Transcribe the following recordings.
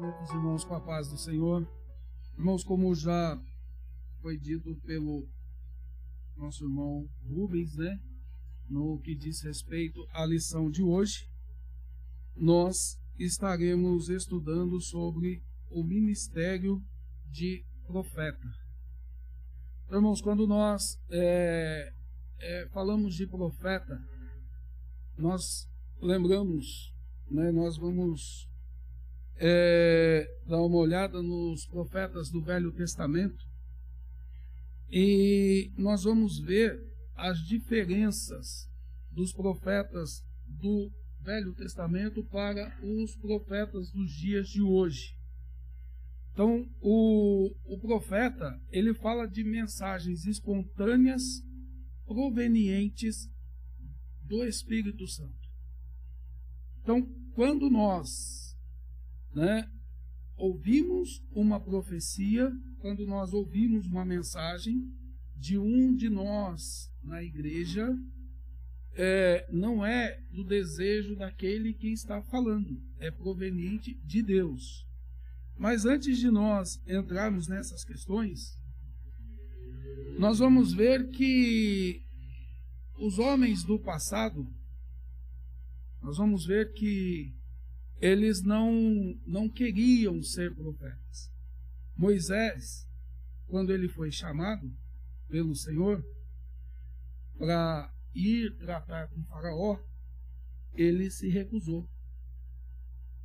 Muitos irmãos com a paz do Senhor. Irmãos, como já foi dito pelo nosso irmão Rubens, né? No que diz respeito à lição de hoje, nós estaremos estudando sobre o ministério de profeta. Então, irmãos, quando nós é, é, falamos de profeta, nós lembramos, né, nós vamos é, dar uma olhada nos profetas do Velho Testamento e nós vamos ver as diferenças dos profetas do Velho Testamento para os profetas dos dias de hoje. Então, o, o profeta, ele fala de mensagens espontâneas provenientes do Espírito Santo. Então, quando nós né, ouvimos uma profecia, quando nós ouvimos uma mensagem de um de nós na igreja, é, não é do desejo daquele que está falando, é proveniente de Deus. Mas antes de nós entrarmos nessas questões, nós vamos ver que os homens do passado, nós vamos ver que eles não, não queriam ser profetas. Moisés, quando ele foi chamado pelo Senhor para ir tratar com Faraó, ele se recusou.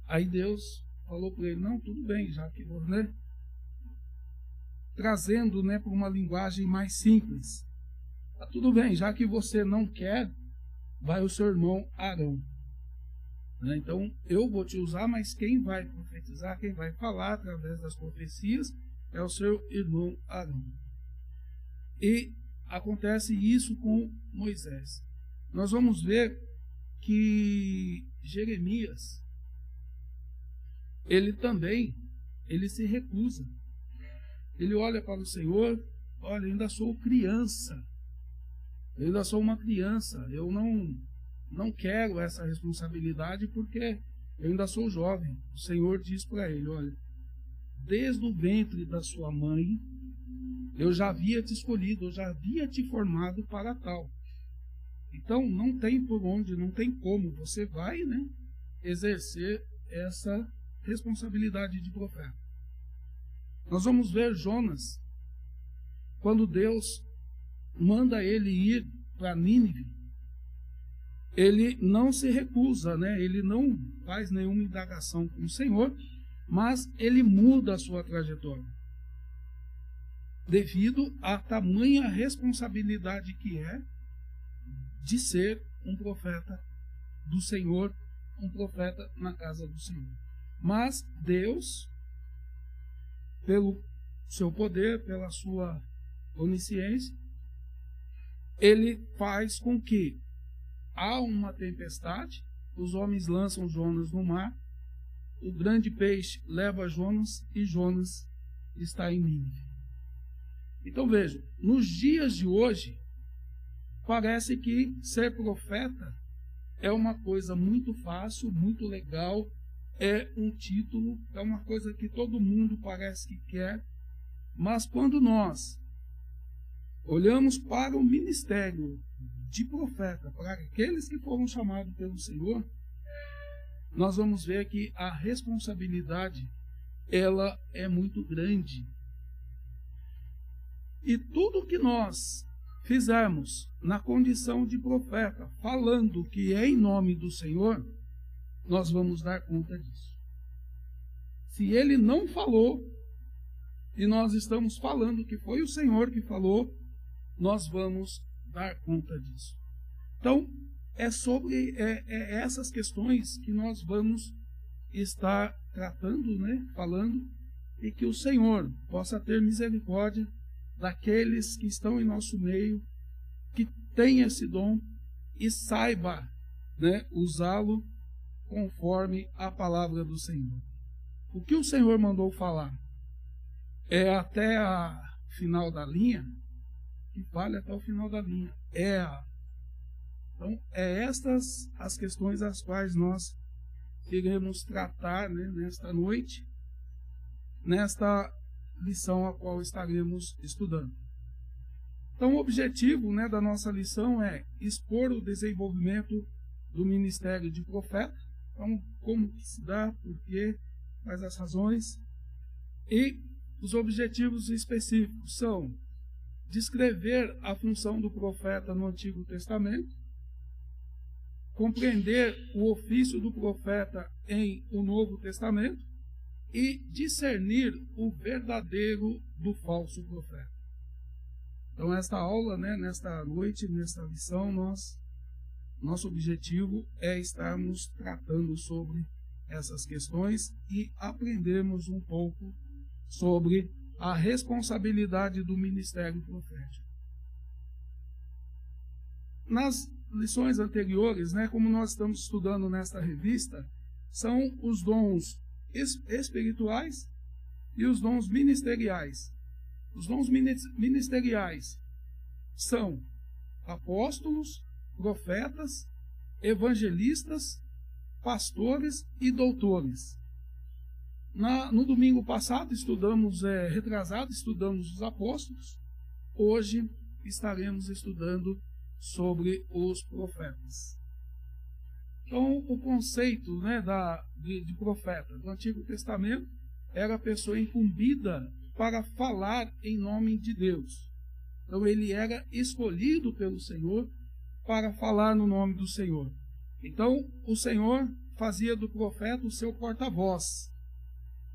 Aí Deus falou para ele: Não, tudo bem, já que né? Trazendo né, para uma linguagem mais simples. Tá tudo bem, já que você não quer, vai o seu irmão Arão. Né? Então eu vou te usar, mas quem vai profetizar, quem vai falar através das profecias é o seu irmão Arão. E acontece isso com Moisés. Nós vamos ver que Jeremias ele também ele se recusa. Ele olha para o Senhor, olha, ainda sou criança. Eu ainda sou uma criança. Eu não não quero essa responsabilidade porque eu ainda sou jovem. O Senhor diz para ele, olha, desde o ventre da sua mãe eu já havia te escolhido, eu já havia te formado para tal. Então não tem por onde, não tem como. Você vai né, exercer essa responsabilidade de profeta. Nós vamos ver Jonas, quando Deus manda ele ir para Nínive, ele não se recusa, né? ele não faz nenhuma indagação com o Senhor, mas ele muda a sua trajetória devido à tamanha responsabilidade que é de ser um profeta do Senhor, um profeta na casa do Senhor. Mas Deus, pelo seu poder, pela sua onisciência, ele faz com que há uma tempestade, os homens lançam Jonas no mar, o grande peixe leva Jonas e Jonas está em Nínive. Então veja, nos dias de hoje, parece que ser profeta é uma coisa muito fácil, muito legal, é um título, é uma coisa que todo mundo parece que quer, mas quando nós olhamos para o ministério de profeta, para aqueles que foram chamados pelo Senhor, nós vamos ver que a responsabilidade ela é muito grande. E tudo que nós fizermos na condição de profeta, falando que é em nome do Senhor, nós vamos dar conta disso. Se ele não falou, e nós estamos falando que foi o Senhor que falou, nós vamos dar conta disso. Então, é sobre é, é essas questões que nós vamos estar tratando, né, falando, e que o Senhor possa ter misericórdia daqueles que estão em nosso meio, que tem esse dom e saiba né, usá-lo conforme a palavra do Senhor. O que o Senhor mandou falar é até a final da linha, vale até o final da linha. É. Então, é estas as questões as quais nós queremos tratar né, nesta noite nesta lição a qual estaremos estudando. Então, o objetivo né, da nossa lição é expor o desenvolvimento do ministério de profeta. Então, como que se dá, por quê, quais as razões. E os objetivos específicos são descrever a função do profeta no Antigo Testamento, compreender o ofício do profeta em o Novo Testamento e discernir o verdadeiro do falso profeta. Então, esta aula, né, nesta noite, nesta lição, nós, nosso objetivo é estarmos tratando sobre essas questões e aprendermos um pouco sobre a responsabilidade do ministério profético. Nas lições anteriores, né, como nós estamos estudando nesta revista, são os dons espirituais e os dons ministeriais. Os dons ministeriais são apóstolos, profetas, evangelistas, pastores e doutores. Na, no domingo passado estudamos, é, retrasado, estudamos os apóstolos. Hoje estaremos estudando sobre os profetas. Então, o conceito né, da, de, de profeta do Antigo Testamento era a pessoa incumbida para falar em nome de Deus. Então, ele era escolhido pelo Senhor para falar no nome do Senhor. Então, o Senhor fazia do profeta o seu porta-voz,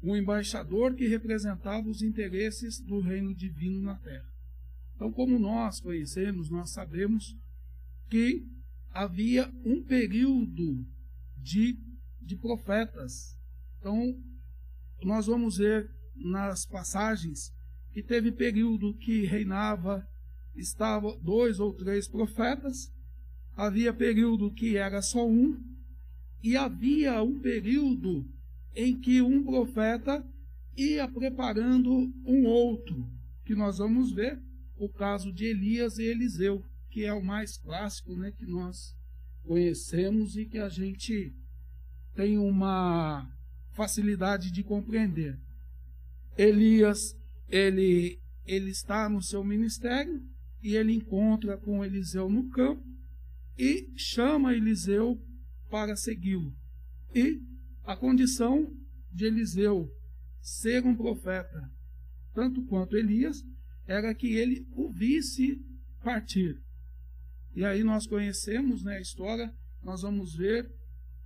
um embaixador que representava os interesses do reino divino na terra. Então, como nós conhecemos, nós sabemos que havia um período de, de profetas. Então, nós vamos ver nas passagens que teve período que reinava, estava dois ou três profetas, havia período que era só um, e havia um período em que um profeta ia preparando um outro, que nós vamos ver o caso de Elias e Eliseu, que é o mais clássico, né, que nós conhecemos e que a gente tem uma facilidade de compreender. Elias, ele ele está no seu ministério e ele encontra com Eliseu no campo e chama Eliseu para segui-lo. E a condição de Eliseu ser um profeta, tanto quanto Elias, era que ele o visse partir. E aí nós conhecemos né, a história, nós vamos ver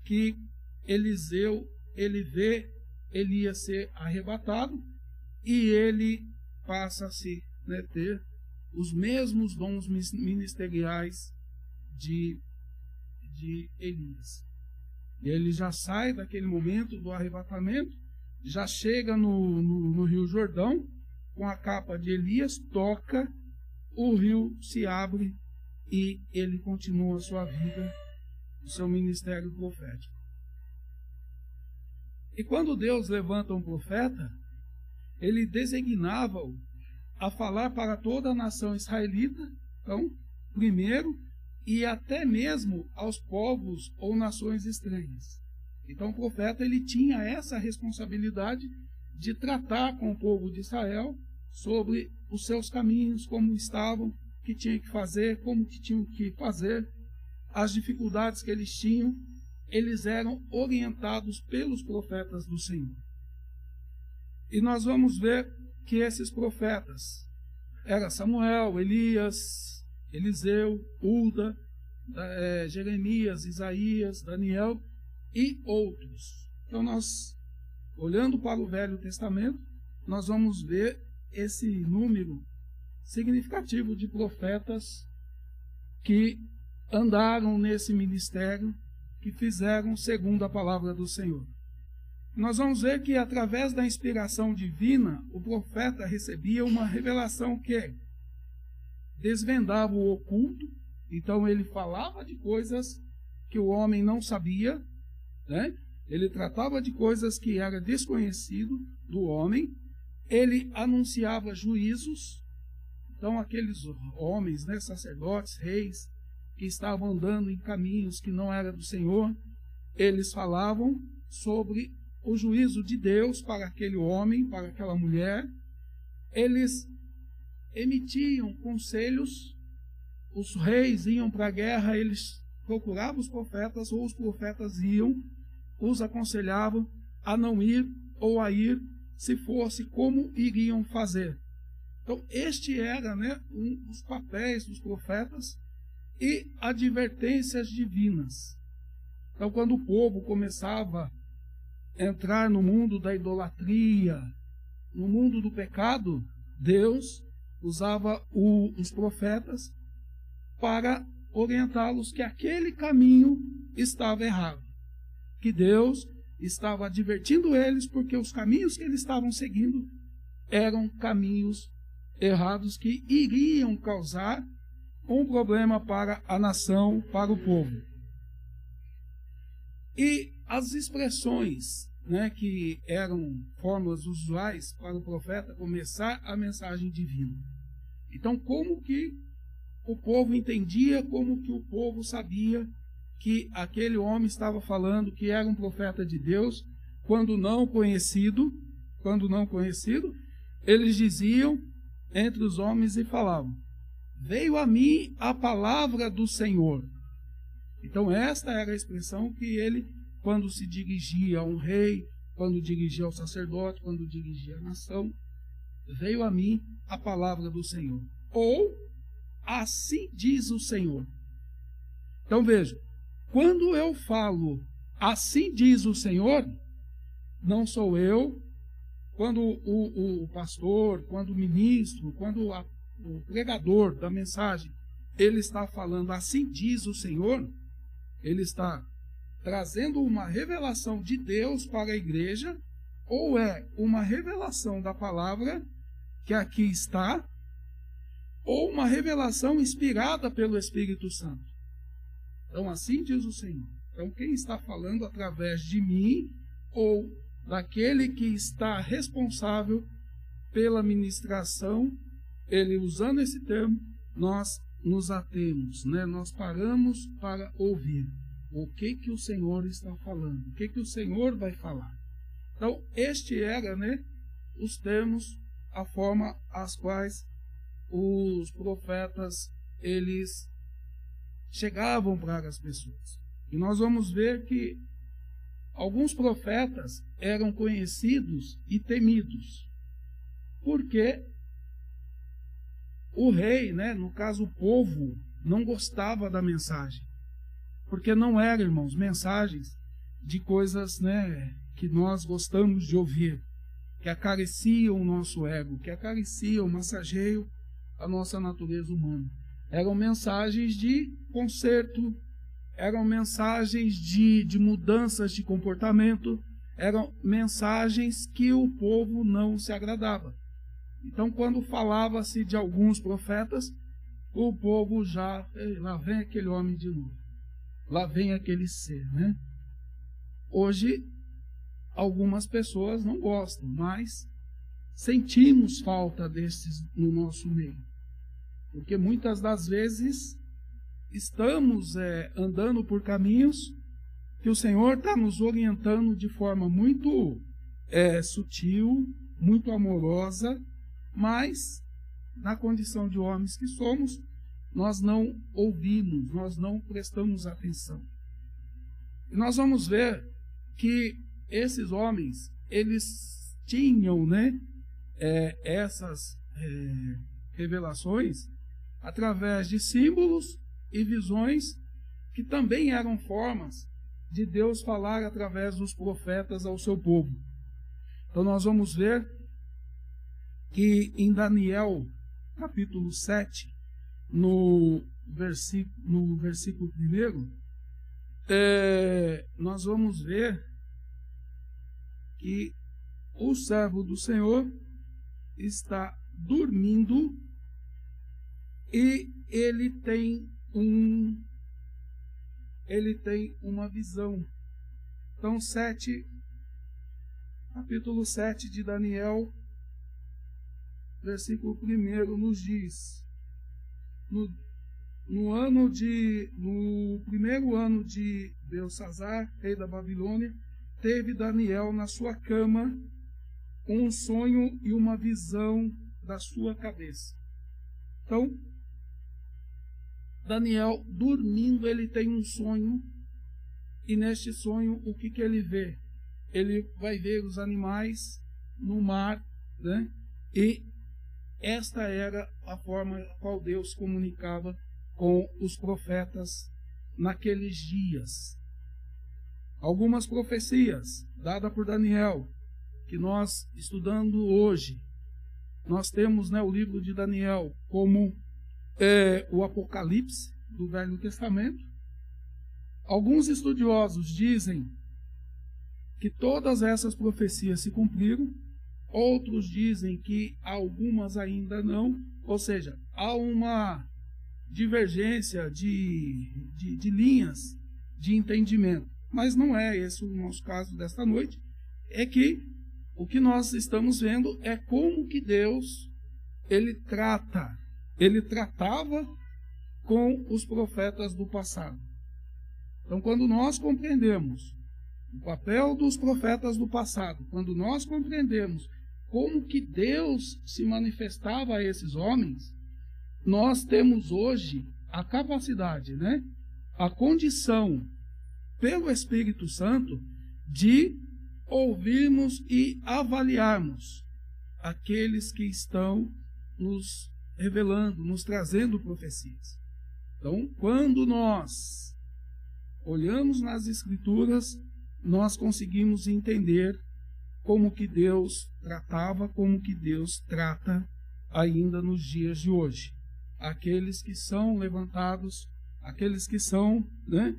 que Eliseu, ele vê Elias ser arrebatado e ele passa a se né, ter os mesmos dons ministeriais de, de Elias. Ele já sai daquele momento do arrebatamento, já chega no, no, no Rio Jordão, com a capa de Elias, toca, o rio se abre e ele continua a sua vida, o seu ministério profético. E quando Deus levanta um profeta, ele designava-o a falar para toda a nação israelita, então, primeiro, e até mesmo aos povos ou nações estranhas. Então, o profeta ele tinha essa responsabilidade de tratar com o povo de Israel sobre os seus caminhos, como estavam, que tinha que fazer, como que tinham que fazer, as dificuldades que eles tinham, eles eram orientados pelos profetas do Senhor. E nós vamos ver que esses profetas era Samuel, Elias, Eliseu, Uda, é, Jeremias, Isaías, Daniel e outros. Então nós, olhando para o Velho Testamento, nós vamos ver esse número significativo de profetas que andaram nesse ministério, que fizeram segundo a palavra do Senhor. Nós vamos ver que através da inspiração divina, o profeta recebia uma revelação que desvendava o oculto, então ele falava de coisas que o homem não sabia, né? Ele tratava de coisas que era desconhecido do homem, ele anunciava juízos, então, aqueles homens, né, sacerdotes, reis, que estavam andando em caminhos que não era do Senhor, eles falavam sobre o juízo de Deus para aquele homem, para aquela mulher, eles emitiam conselhos, os reis iam para a guerra, eles procuravam os profetas, ou os profetas iam, os aconselhavam a não ir ou a ir, se fosse, como iriam fazer. Então, este era né, um dos papéis dos profetas e advertências divinas. Então, quando o povo começava a entrar no mundo da idolatria, no mundo do pecado, Deus usava o, os profetas para orientá-los que aquele caminho estava errado. Que Deus estava advertindo eles porque os caminhos que eles estavam seguindo eram caminhos errados que iriam causar um problema para a nação, para o povo. E as expressões né, que eram formas usuais para o profeta começar a mensagem divina. Então, como que o povo entendia, como que o povo sabia que aquele homem estava falando que era um profeta de Deus, quando não conhecido, quando não conhecido, eles diziam entre os homens e falavam: Veio a mim a palavra do Senhor. Então, esta era a expressão que ele, quando se dirigia a um rei, quando dirigia ao sacerdote, quando dirigia a nação, veio a mim a palavra do Senhor. Ou, assim diz o Senhor. Então veja, quando eu falo assim diz o Senhor, não sou eu, quando o, o, o pastor, quando o ministro, quando a, o pregador da mensagem, ele está falando assim diz o Senhor, ele está trazendo uma revelação de Deus para a igreja, ou é uma revelação da palavra que aqui está, ou uma revelação inspirada pelo Espírito Santo. Então, assim diz o Senhor. Então, quem está falando através de mim ou daquele que está responsável pela ministração, ele usando esse termo, nós nos atemos, né? nós paramos para ouvir o que que o Senhor está falando, o que que o Senhor vai falar. Então, este era né, os termos, a forma as quais os profetas eles chegavam para as pessoas. E nós vamos ver que alguns profetas eram conhecidos e temidos. Porque o rei, né, no caso o povo, não gostava da mensagem. Porque não eram, irmãos, mensagens de coisas, né, que nós gostamos de ouvir, que acariciam o nosso ego, que acariciam, massageiam a nossa natureza humana. Eram mensagens de conserto, eram mensagens de, de mudanças de comportamento, eram mensagens que o povo não se agradava. Então, quando falava-se de alguns profetas, o povo já, lá vem aquele homem de novo, lá vem aquele ser, né? Hoje, algumas pessoas não gostam, mas sentimos falta desses no nosso meio. Porque muitas das vezes estamos é, andando por caminhos que o Senhor está nos orientando de forma muito é, sutil, muito amorosa, mas na condição de homens que somos, nós não ouvimos, nós não prestamos atenção. E nós vamos ver que esses homens, eles tinham né, é, essas é, revelações através de símbolos e visões que também eram formas de Deus falar através dos profetas ao seu povo. Então nós vamos ver que em Daniel, capítulo 7, no versículo, no versículo 1, é, nós vamos ver que o servo do Senhor está dormindo e ele tem um ele tem uma visão. Então, 7 capítulo 7 de Daniel, versículo 1 nos diz: no, no ano de no primeiro ano de Belsazar, rei da Babilônia, teve Daniel na sua cama um sonho e uma visão da sua cabeça. Então, Daniel, dormindo, ele tem um sonho, e neste sonho, o que, que ele vê? Ele vai ver os animais no mar, né? e esta era a forma qual Deus comunicava com os profetas naqueles dias. Algumas profecias dadas por Daniel, que nós estudando hoje, nós temos né, o livro de Daniel como é, o Apocalipse do Velho Testamento. Alguns estudiosos dizem que todas essas profecias se cumpriram, outros dizem que algumas ainda não, ou seja, há uma divergência de, de, de linhas de entendimento. Mas não é esse o nosso caso desta noite. É que o que nós estamos vendo é como que Deus ele trata, ele tratava com os profetas do passado. Então, quando nós compreendemos o papel dos profetas do passado, quando nós compreendemos como que Deus se manifestava a esses homens, nós temos hoje a capacidade, né? A condição pelo Espírito Santo de ouvirmos e avaliarmos aqueles que estão nos revelando, nos trazendo profecias. Então, quando nós olhamos nas Escrituras, nós conseguimos entender como que Deus tratava, como que Deus trata ainda nos dias de hoje aqueles que são levantados, aqueles que são né,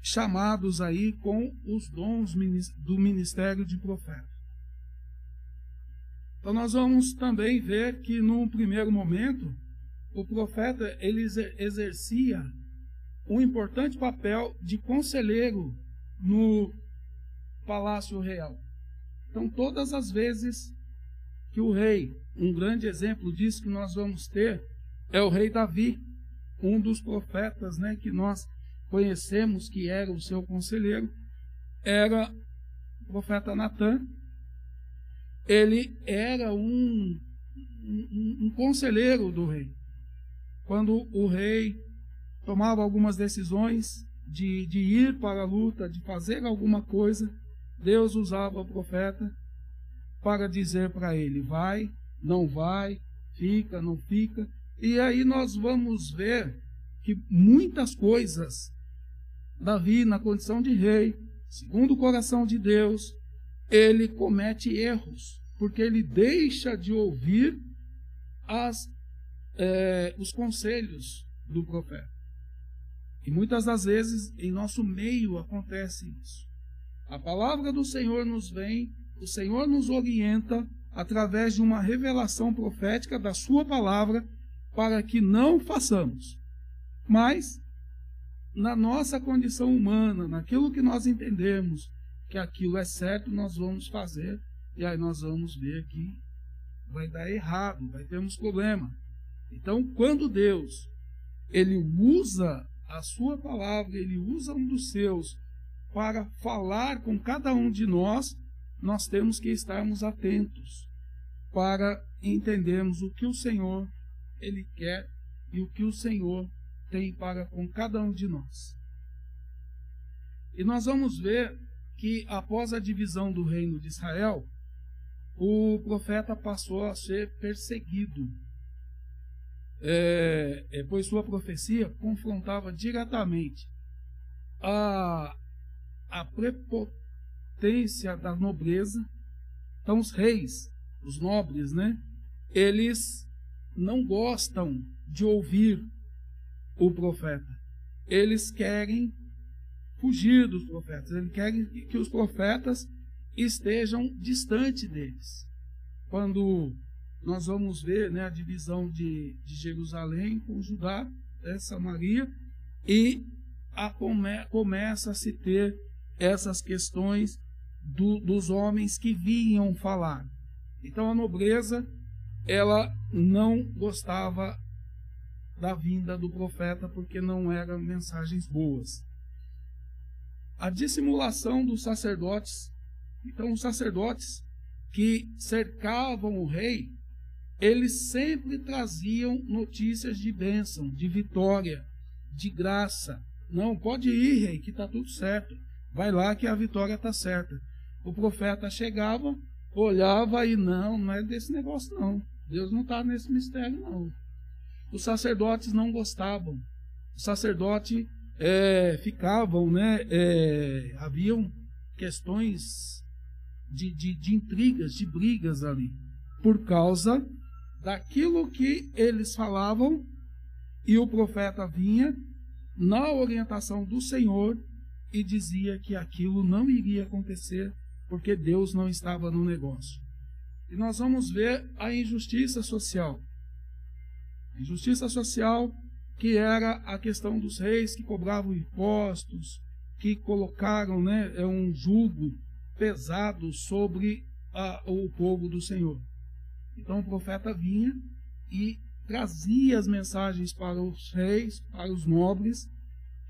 chamados aí com os dons do ministério de profeta. Então nós vamos também ver que no primeiro momento o profeta ele exercia um importante papel de conselheiro no palácio real. Então todas as vezes que o rei um grande exemplo disso que nós vamos ter é o rei Davi, um dos profetas né, que nós conhecemos que era o seu conselheiro, era o profeta Natan. Ele era um, um, um conselheiro do rei. Quando o rei tomava algumas decisões de, de ir para a luta, de fazer alguma coisa, Deus usava o profeta para dizer para ele: vai, não vai, fica, não fica. E aí nós vamos ver que muitas coisas, Davi, na condição de rei, segundo o coração de Deus, ele comete erros, porque ele deixa de ouvir as, é, os conselhos do profeta. E muitas das vezes em nosso meio acontece isso. A palavra do Senhor nos vem, o Senhor nos orienta, através de uma revelação profética da Sua palavra, para que não façamos. Mas, na nossa condição humana, naquilo que nós entendemos que aquilo é certo, nós vamos fazer, e aí nós vamos ver que vai dar errado, vai termos problema. Então, quando Deus ele usa a sua palavra, ele usa um dos seus para falar com cada um de nós, nós temos que estarmos atentos para entendermos o que o Senhor ele quer e o que o Senhor tem para com cada um de nós. E nós vamos ver que após a divisão do reino de Israel, o profeta passou a ser perseguido, é, é, pois sua profecia confrontava diretamente a, a prepotência da nobreza. Então, os reis os nobres, né? Eles não gostam de ouvir o profeta. Eles querem fugir dos profetas. Eles querem que os profetas estejam distante deles. Quando nós vamos ver né, a divisão de, de Jerusalém com Judá, né, Samaria, e a come, começa a se ter essas questões do, dos homens que vinham falar. Então a nobreza ela não gostava da vinda do profeta porque não eram mensagens boas. a dissimulação dos sacerdotes. Então, os sacerdotes que cercavam o rei, eles sempre traziam notícias de bênção, de vitória, de graça. Não, pode ir, rei, que está tudo certo. Vai lá que a vitória está certa. O profeta chegava, olhava e não, não é desse negócio não. Deus não está nesse mistério não. Os sacerdotes não gostavam. O sacerdote é, ficavam, né? É, haviam questões de, de, de intrigas, de brigas ali, por causa daquilo que eles falavam e o profeta vinha na orientação do Senhor e dizia que aquilo não iria acontecer porque Deus não estava no negócio. E nós vamos ver a injustiça social. A injustiça social que era a questão dos reis que cobravam impostos, que colocaram né, é um jugo pesado sobre a, o povo do Senhor. Então o profeta vinha e trazia as mensagens para os reis, para os nobres,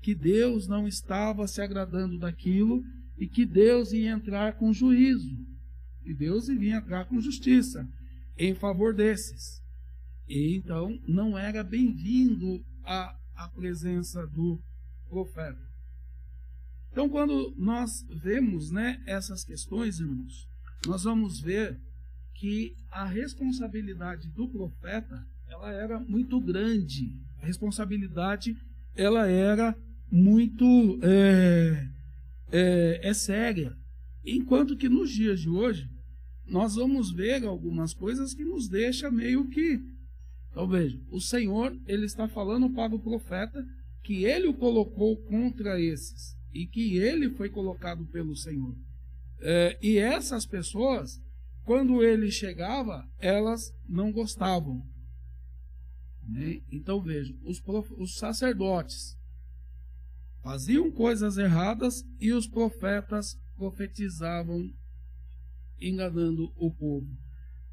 que Deus não estava se agradando daquilo e que Deus ia entrar com juízo, e Deus iria entrar com justiça em favor desses. E então não era bem-vindo a, a presença do profeta. Então, quando nós vemos né, essas questões, irmãos, nós vamos ver que a responsabilidade do profeta ela era muito grande. A responsabilidade ela era muito é, é, é séria. Enquanto que nos dias de hoje nós vamos ver algumas coisas que nos deixa meio que então veja, o Senhor ele está falando para o profeta que ele o colocou contra esses e que ele foi colocado pelo Senhor. É, e essas pessoas, quando ele chegava, elas não gostavam. Né? Então veja, os, os sacerdotes faziam coisas erradas e os profetas profetizavam enganando o povo.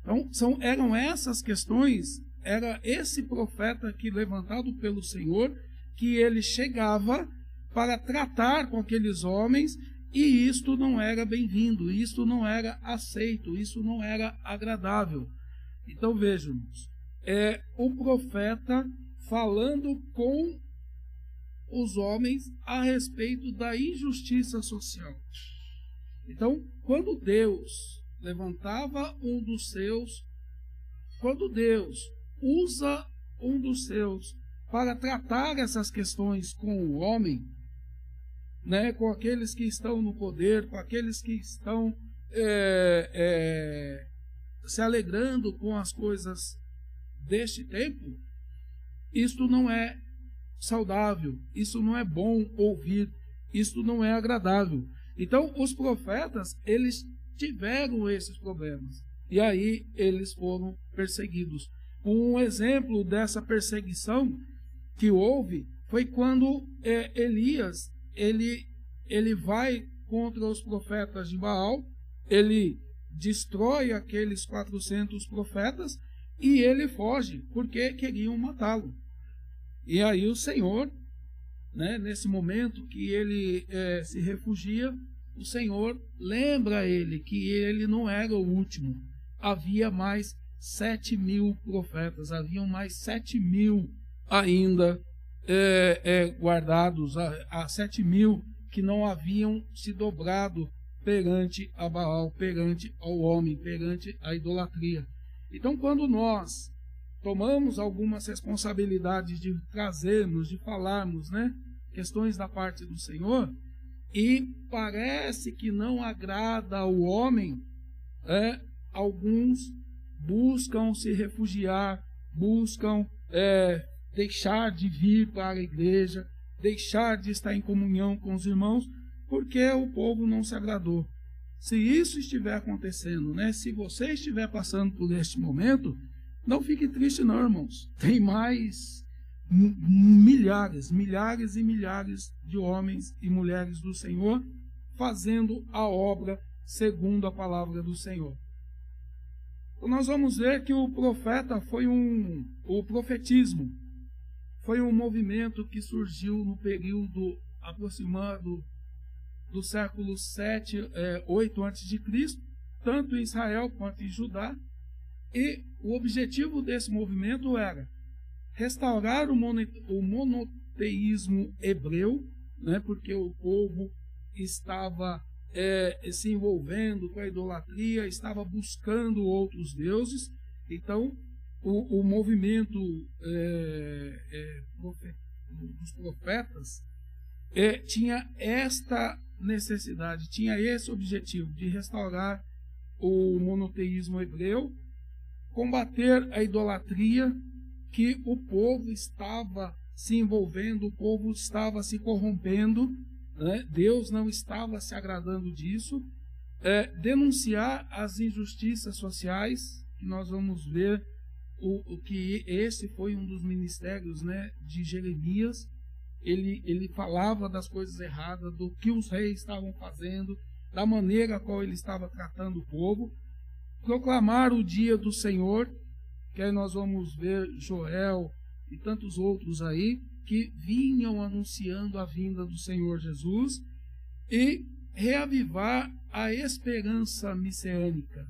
Então são, eram essas questões era esse profeta que, levantado pelo Senhor, que ele chegava para tratar com aqueles homens e isto não era bem-vindo, isto não era aceito, isso não era agradável. Então vejamos, é o profeta falando com os homens a respeito da injustiça social. Então, quando Deus levantava um dos seus, quando Deus usa um dos seus para tratar essas questões com o homem, né, com aqueles que estão no poder, com aqueles que estão é, é, se alegrando com as coisas deste tempo, isto não é saudável, isso não é bom ouvir, isto não é agradável. Então, os profetas, eles tiveram esses problemas. E aí eles foram perseguidos. Um exemplo dessa perseguição que houve foi quando é, Elias ele, ele vai contra os profetas de Baal, ele destrói aqueles 400 profetas e ele foge porque queriam matá-lo. E aí o Senhor, né, nesse momento que ele é, se refugia, o Senhor lembra ele que ele não era o último. Havia mais sete mil profetas, haviam mais sete mil ainda é, é, guardados, há sete mil que não haviam se dobrado perante a Baal, perante ao homem, perante a idolatria. Então, quando nós tomamos algumas responsabilidades de trazermos, de falarmos, né, questões da parte do Senhor, e parece que não agrada ao homem, é, alguns buscam se refugiar, buscam é, deixar de vir para a igreja, deixar de estar em comunhão com os irmãos, porque o povo não se agradou. Se isso estiver acontecendo, né, se você estiver passando por este momento, não fique triste, não, irmãos. Tem mais milhares, milhares e milhares de homens e mulheres do Senhor fazendo a obra segundo a palavra do Senhor nós vamos ver que o profeta foi um. O profetismo foi um movimento que surgiu no período aproximado do século 7, é, 8 a.C., tanto em Israel quanto em Judá. E o objetivo desse movimento era restaurar o, monoteísmo hebreu, né, porque o povo estava é, se envolvendo com a idolatria, estava buscando outros deuses. Então, o, o movimento é, é, dos profetas é, tinha esta necessidade, tinha esse objetivo de restaurar o monoteísmo hebreu, combater a idolatria que o povo estava se envolvendo, o povo estava se corrompendo, né? Deus não estava se agradando disso. É, denunciar as injustiças sociais, que nós vamos ver o, o, que esse foi um dos ministérios né, de Jeremias. Ele, ele falava das coisas erradas, do que os reis estavam fazendo, da maneira qual ele estava tratando o povo. Proclamar o dia do Senhor, que aí nós vamos ver Joel e tantos outros aí, que vinham anunciando a vinda do Senhor Jesus e reavivar a esperança messiânica.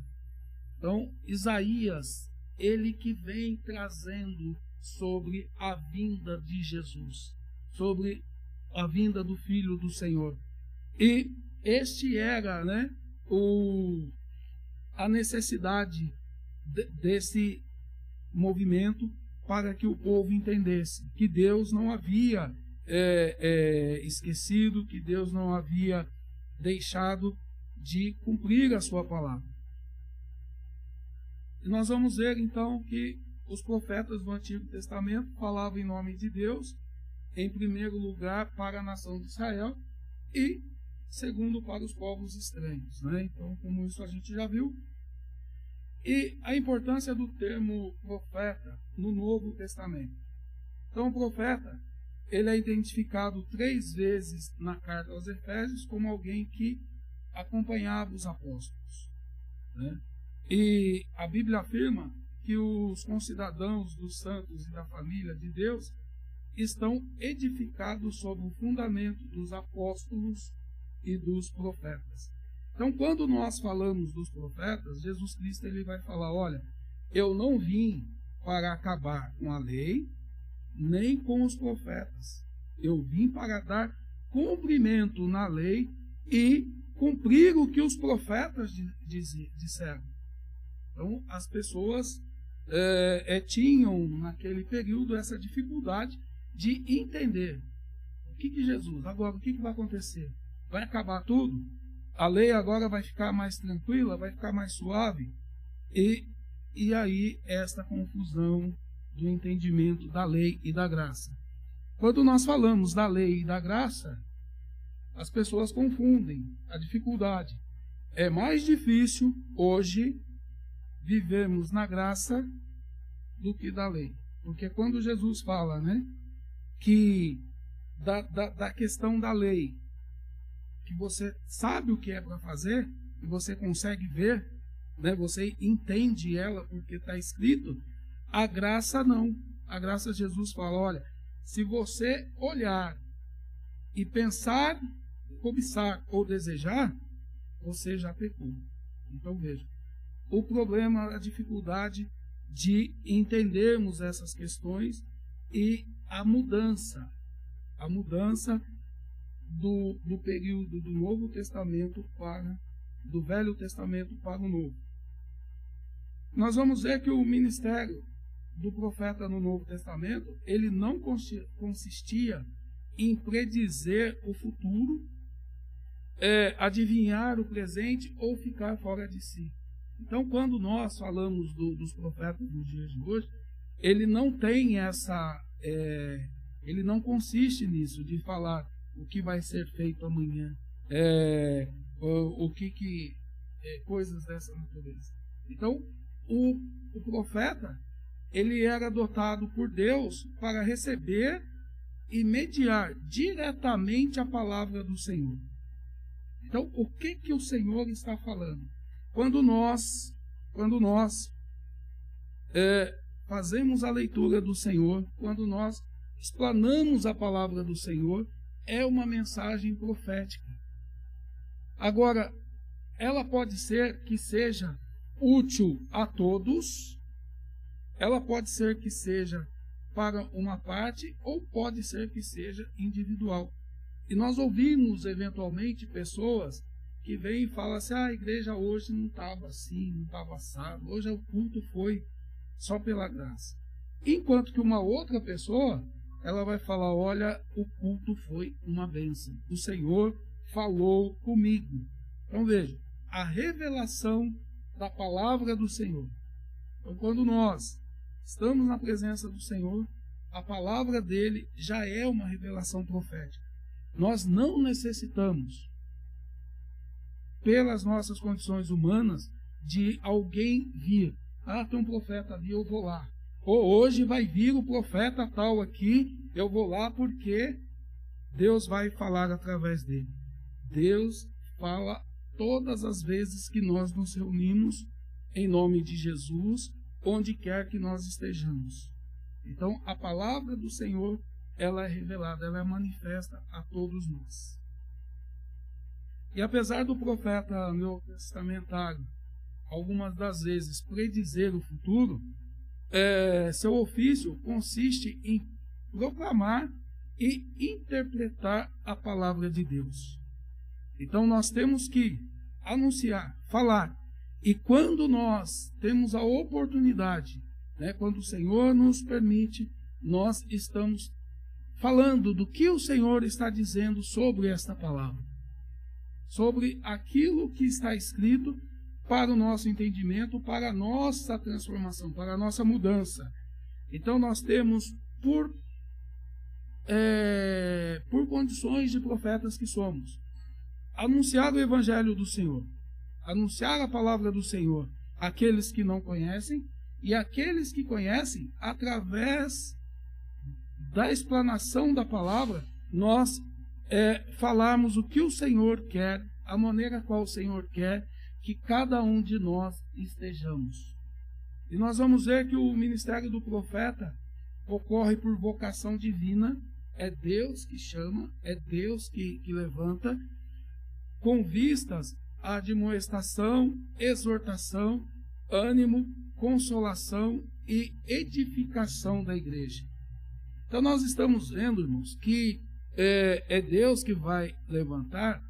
Então, Isaías, ele que vem trazendo sobre a vinda de Jesus, sobre a vinda do Filho do Senhor. E este era, né, o, a necessidade de, desse movimento para que o povo entendesse que Deus não havia é, é, esquecido, que Deus não havia deixado de cumprir a sua palavra. E nós vamos ver então que os profetas do Antigo Testamento falavam em nome de Deus, em primeiro lugar para a nação de Israel e segundo para os povos estranhos. Né? Então, como isso a gente já viu, e a importância do termo profeta no Novo Testamento. Então, o profeta ele é identificado três vezes na carta aos Efésios como alguém que acompanhava os apóstolos. Né? E a Bíblia afirma que os concidadãos dos santos e da família de Deus estão edificados sobre o fundamento dos apóstolos e dos profetas. Então, quando nós falamos dos profetas, Jesus Cristo ele vai falar: olha, eu não vim para acabar com a lei, nem com os profetas. Eu vim para dar cumprimento na lei e cumprir o que os profetas disseram. Então, as pessoas é, é, tinham naquele período essa dificuldade de entender o que, que Jesus, agora o que, que vai acontecer? Vai acabar tudo? a lei agora vai ficar mais tranquila, vai ficar mais suave. E, e aí, esta confusão do entendimento da lei e da graça. Quando nós falamos da lei e da graça, as pessoas confundem a dificuldade. É mais difícil hoje vivermos na graça do que da lei. Porque quando Jesus fala, né, que da, da, da questão da lei, que você sabe o que é para fazer e você consegue ver, né? Você entende ela porque está escrito. A graça não. A graça Jesus fala, olha, se você olhar e pensar, cobiçar ou desejar, você já pecou. Então veja, o problema, a dificuldade de entendermos essas questões e a mudança, a mudança do, do período do Novo Testamento para do Velho Testamento para o Novo. Nós vamos ver que o ministério do profeta no Novo Testamento ele não consistia em predizer o futuro, é, adivinhar o presente ou ficar fora de si. Então, quando nós falamos do, dos profetas dos dias de hoje, ele não tem essa, é, ele não consiste nisso de falar o que vai ser feito amanhã, é, o, o, que que é, coisas dessa natureza. Então, o, o profeta ele era dotado por Deus para receber e mediar diretamente a palavra do Senhor. Então, o que que o Senhor está falando? Quando nós, quando nós é, fazemos a leitura do Senhor, quando nós explanamos a palavra do Senhor, é uma mensagem profética. Agora, ela pode ser que seja útil a todos, ela pode ser que seja para uma parte, ou pode ser que seja individual. E nós ouvimos, eventualmente, pessoas que vêm e falam assim: ah, a igreja hoje não estava assim, não estava assado, hoje o culto foi só pela graça. Enquanto que uma outra pessoa, ela vai falar: olha, o culto foi uma bênção, o Senhor falou comigo. Então veja, a revelação da palavra do Senhor. Então, quando nós estamos na presença do Senhor, a palavra dele já é uma revelação profética. Nós não necessitamos, pelas nossas condições humanas, de alguém vir. Ah, tem um profeta ali, eu vou lá. Ou hoje vai vir o profeta tal aqui, eu vou lá porque Deus vai falar através dele. Deus fala todas as vezes que nós nos reunimos em nome de Jesus, onde quer que nós estejamos. Então, a palavra do Senhor, ela é revelada, ela é manifesta a todos nós. E apesar do profeta neotestamentário, algumas das vezes, predizer o futuro, é, seu ofício consiste em proclamar e interpretar a palavra de Deus. Então nós temos que anunciar, falar. E quando nós temos a oportunidade, né, quando o Senhor nos permite, nós estamos falando do que o Senhor está dizendo sobre esta palavra, sobre aquilo que está escrito para o nosso entendimento, para a nossa transformação, para a nossa mudança. Então nós temos por é, por condições de profetas que somos, anunciar o evangelho do Senhor, anunciar a palavra do Senhor àqueles que não conhecem e aqueles que conhecem, através da explanação da palavra, nós é, falarmos o que o Senhor quer, a maneira qual o Senhor quer que cada um de nós estejamos. E nós vamos ver que o ministério do profeta ocorre por vocação divina, é Deus que chama, é Deus que, que levanta, com vistas à admoestação, exortação, ânimo, consolação e edificação da igreja. Então nós estamos vendo, irmãos, que é, é Deus que vai levantar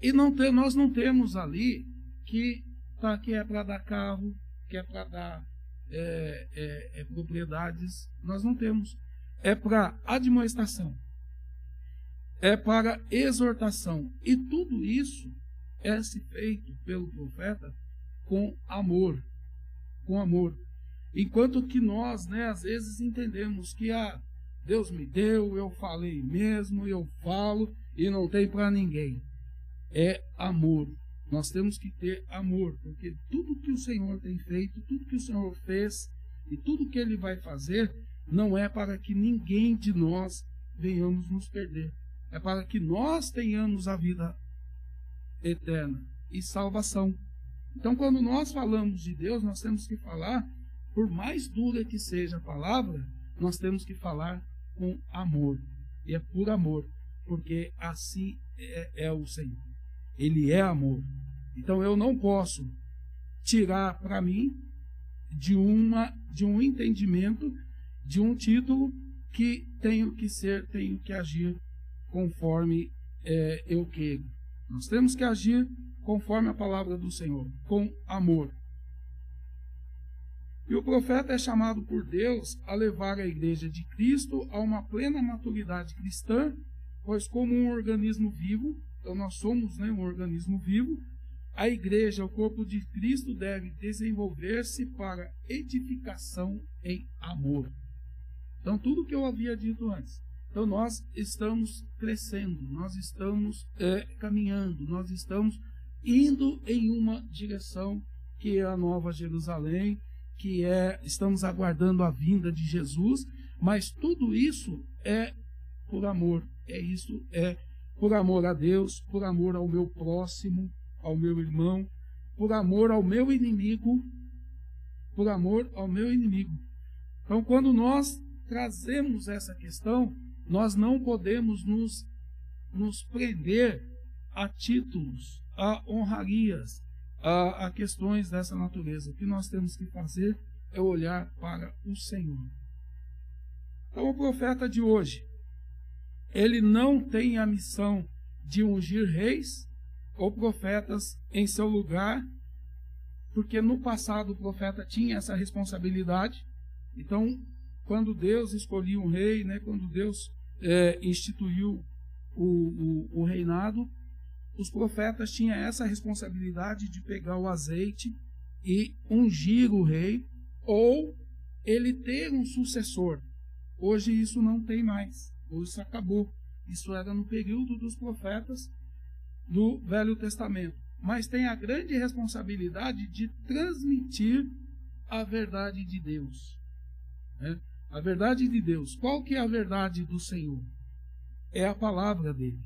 e não tem, nós não temos ali que, tá, que é para dar carro, que é para dar é, é, é, propriedades, nós não temos. É para admoestação é para exortação. E tudo isso é se feito pelo profeta com amor. Com amor. Enquanto que nós, né, às vezes entendemos que ah, Deus me deu, eu falei mesmo, eu falo e não tem para ninguém. É amor. Nós temos que ter amor, porque tudo que o Senhor tem feito, tudo que o Senhor fez e tudo que ele vai fazer, não é para que ninguém de nós venhamos nos perder é para que nós tenhamos a vida eterna e salvação. Então, quando nós falamos de Deus, nós temos que falar, por mais dura que seja a palavra, nós temos que falar com amor. E é por amor, porque assim é, é o Senhor. Ele é amor. Então, eu não posso tirar para mim de uma de um entendimento de um título que tenho que ser, tenho que agir conforme é, eu quero. Nós temos que agir conforme a palavra do Senhor, com amor. E o profeta é chamado por Deus a levar a igreja de Cristo a uma plena maturidade cristã, pois, como um organismo vivo, então nós somos né, um organismo vivo, a igreja, o corpo de Cristo, deve desenvolver-se para edificação em amor. Então, tudo que eu havia dito antes, então nós estamos crescendo, nós estamos é, caminhando, nós estamos indo em uma direção que é a Nova Jerusalém, que é estamos aguardando a vinda de Jesus, mas tudo isso é por amor, é isso é por amor a Deus, por amor ao meu próximo, ao meu irmão, por amor ao meu inimigo, por amor ao meu inimigo. Então, quando nós trazemos essa questão, nós não podemos nos, nos prender a títulos, a honrarias, a, a questões dessa natureza. O que nós temos que fazer é olhar para o Senhor. Então, o profeta de hoje, ele não tem a missão de ungir reis ou profetas em seu lugar, porque no passado o profeta tinha essa responsabilidade. Então, quando Deus escolhia um rei, né, quando Deus é, instituiu o, o, o reinado, os profetas tinham essa responsabilidade de pegar o azeite e ungir o rei, ou ele ter um sucessor. Hoje isso não tem mais. Hoje isso acabou. Isso era no período dos profetas do Velho Testamento. Mas tem a grande responsabilidade de transmitir a verdade de Deus. Né? A verdade de Deus. Qual que é a verdade do Senhor? É a palavra dele.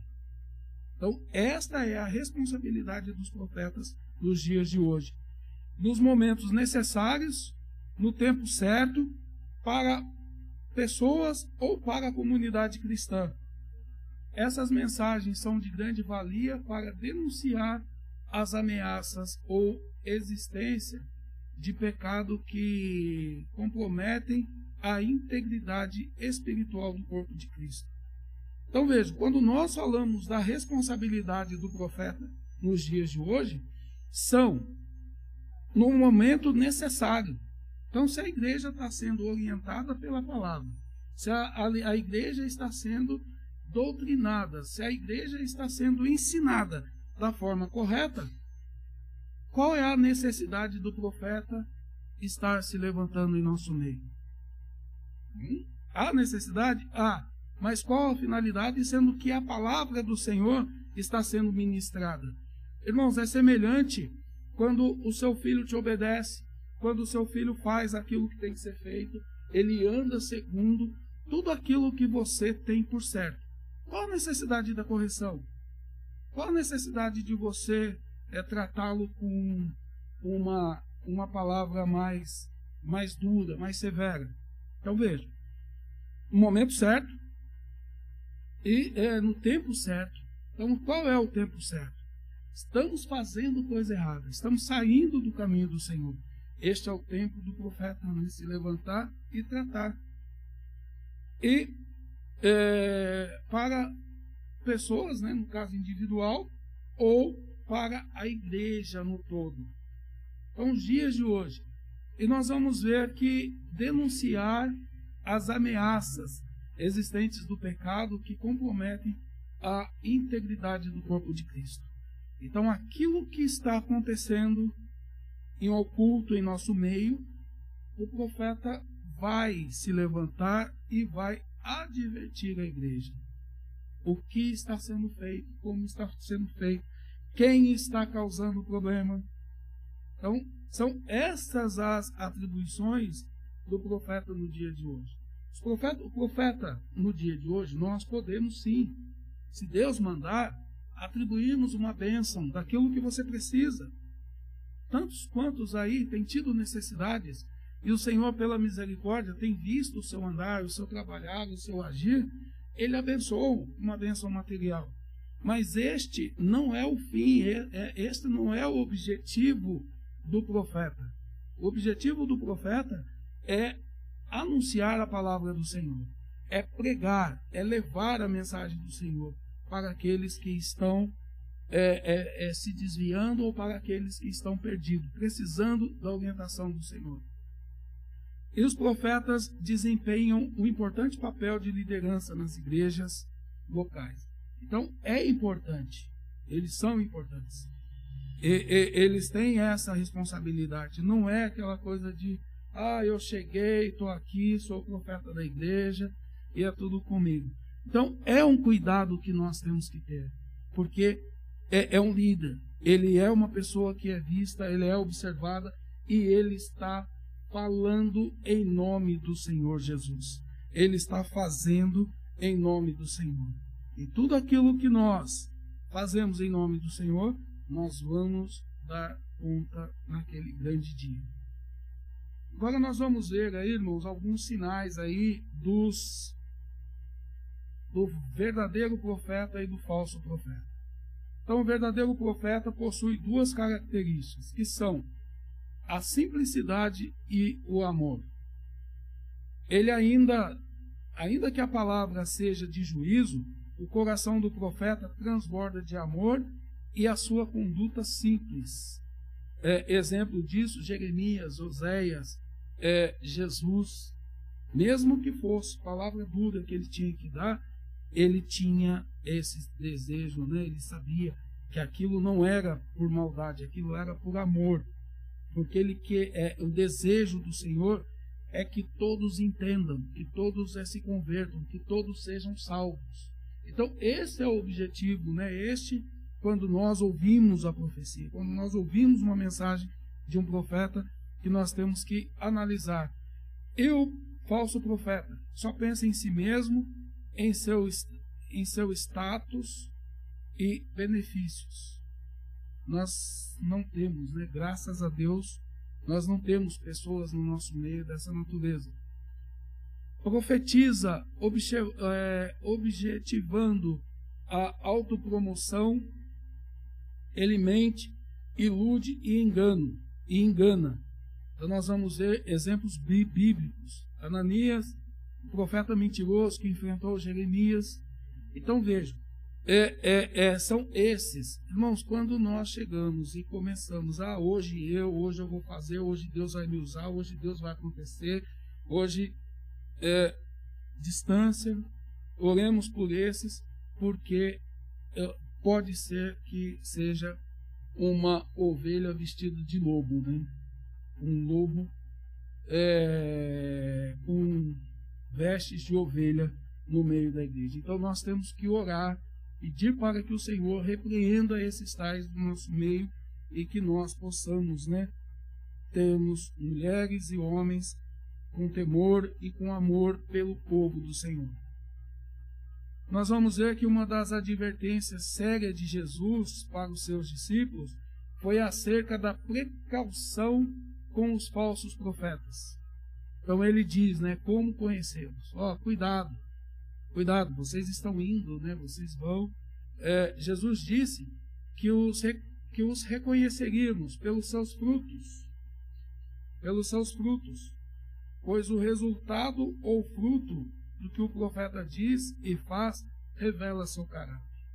Então, esta é a responsabilidade dos profetas nos dias de hoje. Nos momentos necessários, no tempo certo, para pessoas ou para a comunidade cristã. Essas mensagens são de grande valia para denunciar as ameaças ou existência de pecado que comprometem a integridade espiritual do corpo de Cristo. Então veja, quando nós falamos da responsabilidade do profeta nos dias de hoje, são no momento necessário. Então, se a igreja está sendo orientada pela palavra, se a, a, a igreja está sendo doutrinada, se a igreja está sendo ensinada da forma correta, qual é a necessidade do profeta estar se levantando em nosso meio? Hum? Há necessidade? Há. Mas qual a finalidade, sendo que a palavra do Senhor está sendo ministrada? Irmãos, é semelhante quando o seu filho te obedece, quando o seu filho faz aquilo que tem que ser feito, ele anda segundo tudo aquilo que você tem por certo. Qual a necessidade da correção? Qual a necessidade de você é, tratá-lo com uma, uma palavra mais, mais dura, mais severa? Então veja, no momento certo, e é, no tempo certo. Então, qual é o tempo certo? Estamos fazendo coisa errada, estamos saindo do caminho do Senhor. Este é o tempo do profeta né, se levantar e tratar. E é, para pessoas, né, no caso individual, ou para a igreja no todo. Então, os dias de hoje. E nós vamos ver que denunciar as ameaças existentes do pecado que comprometem a integridade do corpo de Cristo. Então, aquilo que está acontecendo em oculto em nosso meio, o profeta vai se levantar e vai advertir a igreja. O que está sendo feito, como está sendo feito, quem está causando o problema. Então, são essas as atribuições do profeta no dia de hoje. Profeta, o profeta, no dia de hoje, nós podemos sim, se Deus mandar, atribuirmos uma bênção daquilo que você precisa. Tantos quantos aí têm tido necessidades, e o Senhor, pela misericórdia, tem visto o seu andar, o seu trabalhar, o seu agir, ele abençoou uma bênção material. Mas este não é o fim, é, é, este não é o objetivo do profeta. O objetivo do profeta é anunciar a palavra do Senhor, é pregar, é levar a mensagem do Senhor para aqueles que estão é, é, é, se desviando ou para aqueles que estão perdidos, precisando da orientação do Senhor. E os profetas desempenham um importante papel de liderança nas igrejas locais. Então, é importante, eles são importantes. E, e, eles têm essa responsabilidade, não é aquela coisa de ah, eu cheguei, estou aqui, sou profeta da igreja e é tudo comigo. Então, é um cuidado que nós temos que ter, porque é, é um líder, ele é uma pessoa que é vista, ele é observada e ele está falando em nome do Senhor Jesus. Ele está fazendo em nome do Senhor. E tudo aquilo que nós fazemos em nome do Senhor, nós vamos dar conta naquele grande dia. Agora nós vamos ver aí, irmãos, alguns sinais aí dos do verdadeiro profeta e do falso profeta. Então, o verdadeiro profeta possui duas características, que são a simplicidade e o amor. Ele ainda, ainda que a palavra seja de juízo, o coração do profeta transborda de amor e a sua conduta simples. É, exemplo disso, Jeremias, Oséias, é, Jesus. Mesmo que fosse palavra dura que ele tinha que dar, ele tinha esse desejo, né? ele sabia que aquilo não era por maldade, aquilo era por amor. Porque ele que é o desejo do Senhor é que todos entendam, que todos é, se convertam, que todos sejam salvos. Então, esse é o objetivo, né? Este quando nós ouvimos a profecia, quando nós ouvimos uma mensagem de um profeta, que nós temos que analisar. Eu, falso profeta, só pensa em si mesmo, em seu, em seu status e benefícios. Nós não temos, né? graças a Deus, nós não temos pessoas no nosso meio dessa natureza. Profetiza, é, objetivando a autopromoção, ele mente, ilude e engano, e engana. Então nós vamos ver exemplos bíblicos. Ananias, o profeta mentiroso que enfrentou Jeremias. Então vejam, é, é, é, são esses. Irmãos, quando nós chegamos e começamos, ah, hoje eu, hoje eu vou fazer, hoje Deus vai me usar, hoje Deus vai acontecer, hoje é, distância, oremos por esses, porque é, pode ser que seja uma ovelha vestida de lobo, né? Um lobo é, com vestes de ovelha no meio da igreja. Então nós temos que orar pedir para que o Senhor repreenda esses tais do nosso meio e que nós possamos, né, termos mulheres e homens com temor e com amor pelo povo do Senhor. Nós vamos ver que uma das advertências sérias de Jesus para os seus discípulos foi acerca da precaução com os falsos profetas. Então ele diz, né, como conhecê-los? Ó, oh, cuidado, cuidado, vocês estão indo, né? Vocês vão. É, Jesus disse que os, que os reconheceríamos pelos seus frutos. Pelos seus frutos. Pois o resultado ou fruto do que o profeta diz e faz revela seu caráter.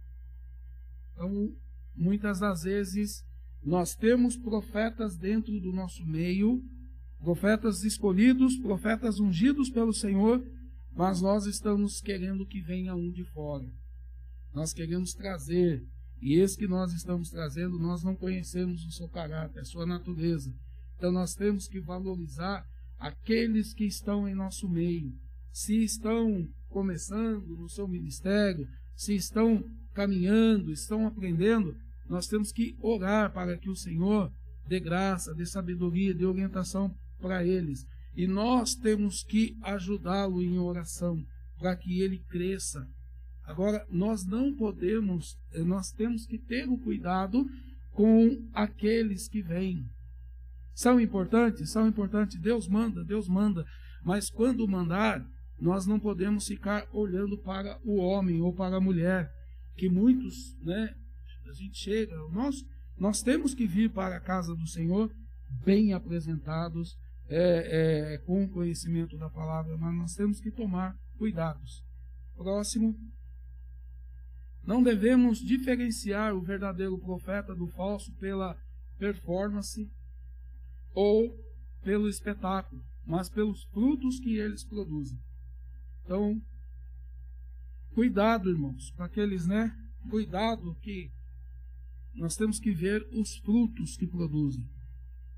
Então, muitas das vezes, nós temos profetas dentro do nosso meio, profetas escolhidos, profetas ungidos pelo Senhor, mas nós estamos querendo que venha um de fora. Nós queremos trazer, e esse que nós estamos trazendo, nós não conhecemos o seu caráter, a sua natureza. Então nós temos que valorizar aqueles que estão em nosso meio. Se estão começando no seu ministério, se estão caminhando, estão aprendendo, nós temos que orar para que o Senhor dê graça, dê sabedoria, dê orientação para eles. E nós temos que ajudá-lo em oração para que ele cresça. Agora, nós não podemos, eh, nós temos que ter o cuidado com aqueles que vêm. São importantes? São importantes. Deus manda, Deus manda. Mas quando mandar, nós não podemos ficar olhando para o homem ou para a mulher, que muitos, né, a gente chega, nós, nós temos que vir para a casa do Senhor bem apresentados, é, é, com conhecimento da palavra, mas nós temos que tomar cuidados. Próximo. Não devemos diferenciar o verdadeiro profeta do falso pela performance ou pelo espetáculo, mas pelos frutos que eles produzem. Então, cuidado, irmãos, para aqueles, né? Cuidado que nós temos que ver os frutos que produzem.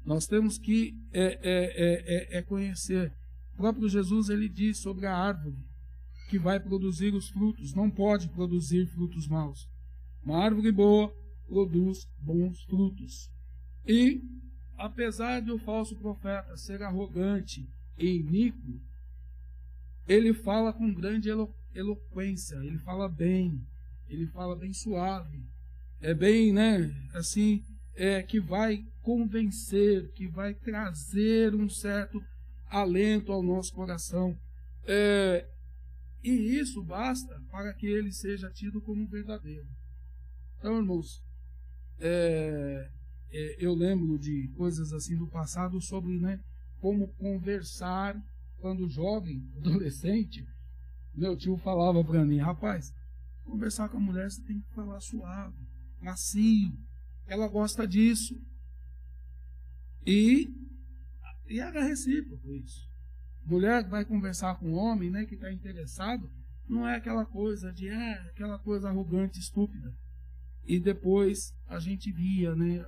Nós temos que é, é, é, é, conhecer. O próprio Jesus ele diz sobre a árvore que vai produzir os frutos, não pode produzir frutos maus. Uma árvore boa produz bons frutos. E, apesar de o falso profeta ser arrogante e iníquo, ele fala com grande elo eloquência, ele fala bem, ele fala bem suave, é bem, né, assim, é, que vai convencer, que vai trazer um certo alento ao nosso coração. É, e isso basta para que ele seja tido como verdadeiro. Então, irmãos, é, é, eu lembro de coisas assim do passado sobre né, como conversar quando jovem, adolescente. Meu tio falava para mim, rapaz, conversar com a mulher você tem que falar suave, macio. Ela gosta disso. E, e era recíproco isso. Mulher vai conversar com um homem né, que está interessado, não é aquela coisa de ah, aquela coisa arrogante, estúpida. E depois a gente via, né,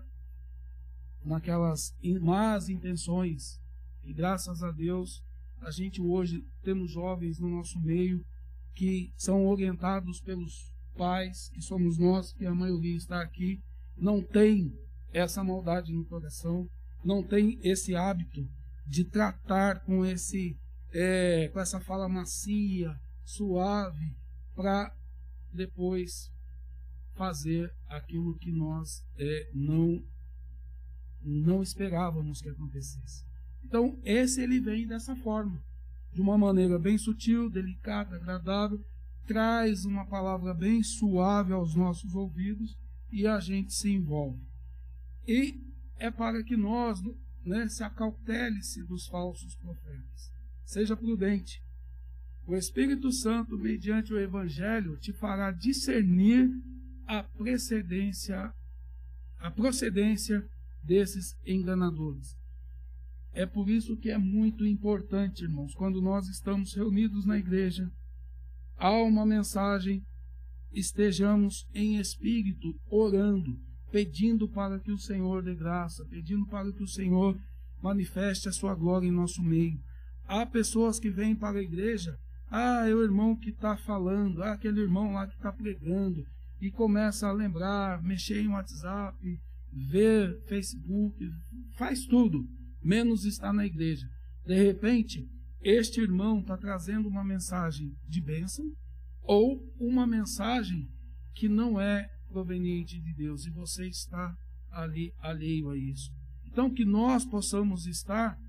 naquelas más intenções. E graças a Deus, a gente hoje temos jovens no nosso meio que são orientados pelos pais, que somos nós, que a maioria está aqui, não tem essa maldade no coração, não tem esse hábito de tratar com esse é, com essa fala macia, suave, para depois fazer aquilo que nós é, não não esperávamos que acontecesse. Então, esse ele vem dessa forma, de uma maneira bem sutil, delicada, agradável, traz uma palavra bem suave aos nossos ouvidos e a gente se envolve. E é para que nós né, se acautele-se dos falsos profetas. Seja prudente. O Espírito Santo, mediante o Evangelho, te fará discernir a precedência, a procedência desses enganadores. É por isso que é muito importante, irmãos, quando nós estamos reunidos na igreja, há uma mensagem, estejamos em espírito orando, pedindo para que o Senhor dê graça, pedindo para que o Senhor manifeste a sua glória em nosso meio. Há pessoas que vêm para a igreja, ah, é o irmão que está falando, ah, aquele irmão lá que está pregando, e começa a lembrar, mexer em WhatsApp, ver Facebook, faz tudo, menos estar na igreja. De repente, este irmão está trazendo uma mensagem de bênção ou uma mensagem que não é proveniente de Deus e você está ali alheio a isso. Então, que nós possamos estar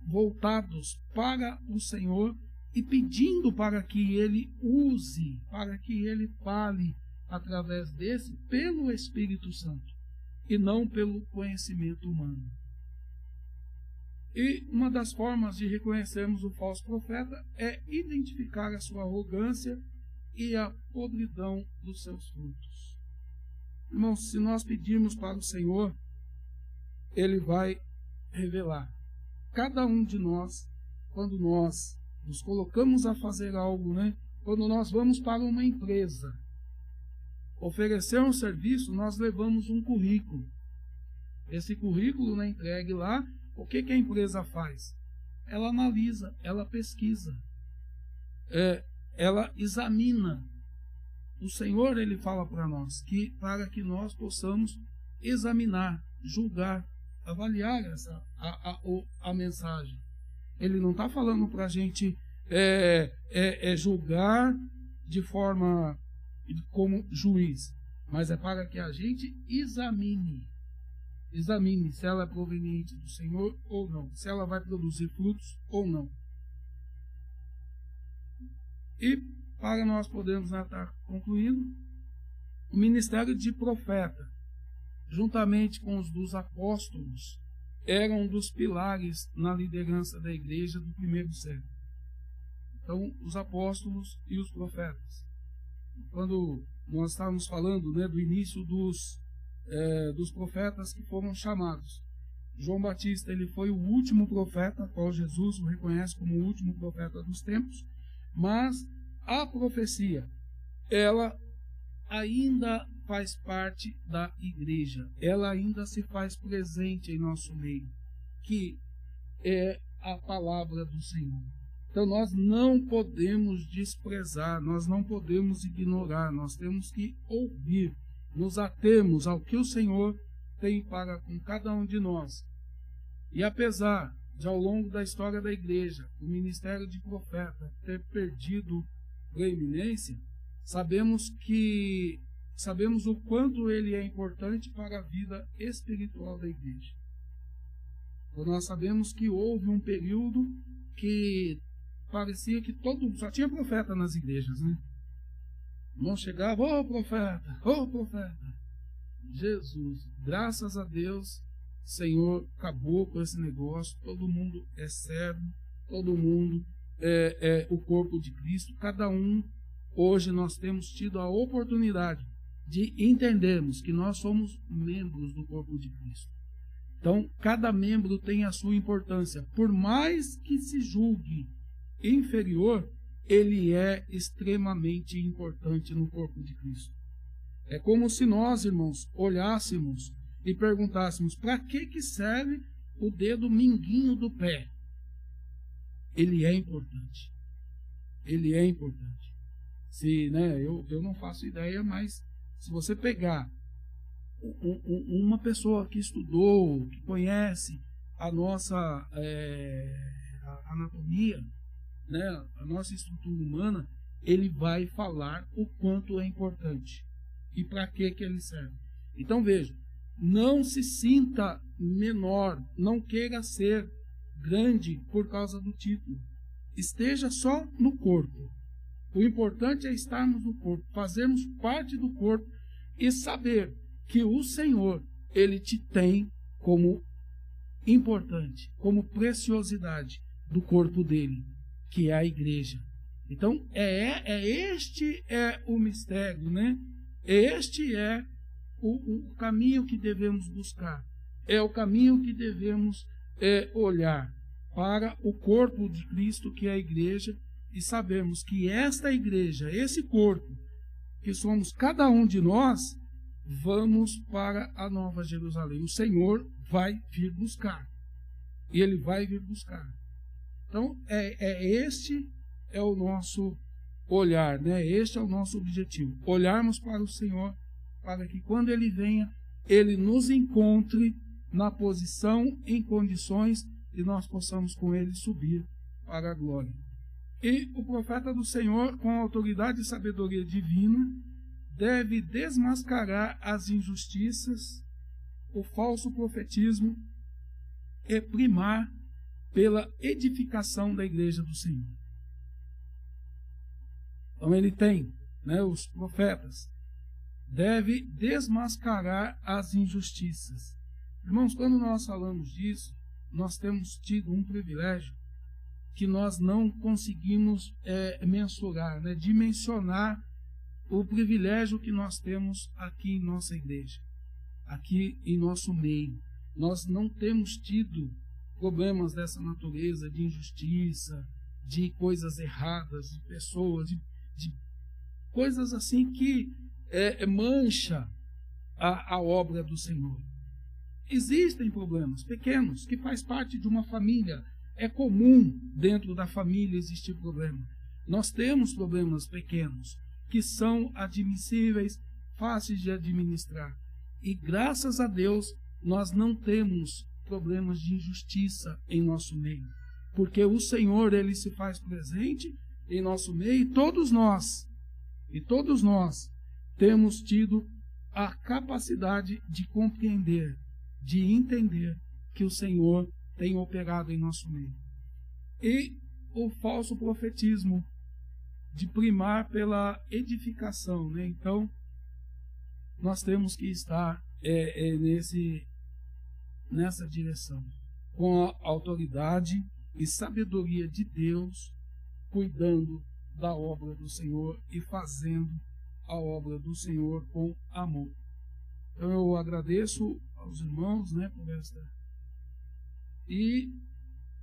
voltados para o Senhor e pedindo para que Ele use, para que Ele fale através desse, pelo Espírito Santo e não pelo conhecimento humano. E uma das formas de reconhecermos o falso profeta é identificar a sua arrogância e a podridão dos seus frutos. Irmãos, se nós pedirmos para o Senhor, Ele vai revelar. Cada um de nós, quando nós nos colocamos a fazer algo, né? quando nós vamos para uma empresa, oferecer um serviço, nós levamos um currículo. Esse currículo né, entregue lá, o que, que a empresa faz? Ela analisa, ela pesquisa, é, ela examina. O Senhor ele fala para nós que para que nós possamos examinar, julgar, avaliar essa a, a, a mensagem. Ele não está falando para a gente é, é, é julgar de forma como juiz, mas é para que a gente examine. Examine se ela é proveniente do Senhor ou não, se ela vai produzir frutos ou não. E para nós podermos estar concluindo, o ministério de profeta, juntamente com os dos apóstolos, eram um dos pilares na liderança da igreja do primeiro século. Então, os apóstolos e os profetas quando nós estávamos falando né, do início dos, é, dos profetas que foram chamados. João Batista ele foi o último profeta, qual Jesus o reconhece como o último profeta dos tempos, mas a profecia, ela ainda faz parte da igreja, ela ainda se faz presente em nosso meio, que é a palavra do Senhor. Então nós não podemos desprezar, nós não podemos ignorar, nós temos que ouvir, nos atemos ao que o Senhor tem para com cada um de nós. E apesar de ao longo da história da igreja o ministério de profeta ter perdido preeminência, sabemos que sabemos o quanto ele é importante para a vida espiritual da igreja. Então, nós sabemos que houve um período que parecia que todo só tinha profeta nas igrejas, né? Não chegava, ô oh, profeta, ô oh, profeta. Jesus, graças a Deus, Senhor acabou com esse negócio. Todo mundo é servo, todo mundo é, é o corpo de Cristo. Cada um, hoje, nós temos tido a oportunidade de entendermos que nós somos membros do corpo de Cristo. Então, cada membro tem a sua importância. Por mais que se julgue inferior, ele é extremamente importante no corpo de Cristo. É como se nós, irmãos, olhássemos e perguntássemos: para que, que serve o dedo minguinho do pé? Ele é importante. Ele é importante. Se, né, eu, eu não faço ideia, mas se você pegar uma pessoa que estudou, que conhece a nossa é, a anatomia, né, a nossa estrutura humana, ele vai falar o quanto é importante e para que que ele serve. Então veja, não se sinta menor, não queira ser grande por causa do título. Esteja só no corpo. O importante é estarmos no corpo, fazermos parte do corpo e saber que o Senhor, ele te tem como importante, como preciosidade do corpo dele, que é a igreja. Então, é, é este é o mistério, né? Este é o, o caminho que devemos buscar. É o caminho que devemos é, olhar para o corpo de Cristo, que é a igreja, e sabermos que esta igreja, esse corpo, que somos cada um de nós, vamos para a Nova Jerusalém. O Senhor vai vir buscar. Ele vai vir buscar. Então, é, é este é o nosso olhar, né? Este é o nosso objetivo. Olharmos para o Senhor, para que quando Ele venha, Ele nos encontre na posição, em condições, e nós possamos com Ele subir para a glória. E o profeta do Senhor, com autoridade e sabedoria divina, deve desmascarar as injustiças, o falso profetismo e primar pela edificação da igreja do Senhor. Então ele tem, né, os profetas, deve desmascarar as injustiças. Irmãos, quando nós falamos disso, nós temos tido um privilégio que nós não conseguimos é, mensurar, né, dimensionar o privilégio que nós temos aqui em nossa igreja, aqui em nosso meio. Nós não temos tido problemas dessa natureza, de injustiça, de coisas erradas, de pessoas, de, de coisas assim que é, mancha a, a obra do Senhor. Existem problemas pequenos que faz parte de uma família é comum dentro da família existir problema. Nós temos problemas pequenos que são admissíveis, fáceis de administrar. E graças a Deus, nós não temos problemas de injustiça em nosso meio, porque o Senhor ele se faz presente em nosso meio e todos nós, e todos nós temos tido a capacidade de compreender, de entender que o Senhor tem operado em nosso meio. E o falso profetismo de primar pela edificação, né? Então, nós temos que estar é, é, nesse, nessa direção, com a autoridade e sabedoria de Deus, cuidando da obra do Senhor e fazendo a obra do Senhor com amor. Então eu agradeço aos irmãos, né, por esta e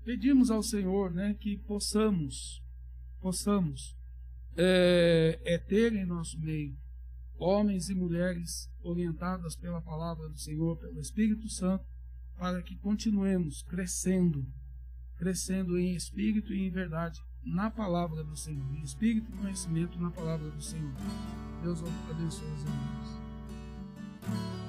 pedimos ao Senhor, né, que possamos, possamos é, é ter em nosso meio homens e mulheres orientadas pela palavra do Senhor, pelo Espírito Santo, para que continuemos crescendo, crescendo em espírito e em verdade na palavra do Senhor, em espírito e conhecimento na palavra do Senhor. Deus abençoe os irmãos.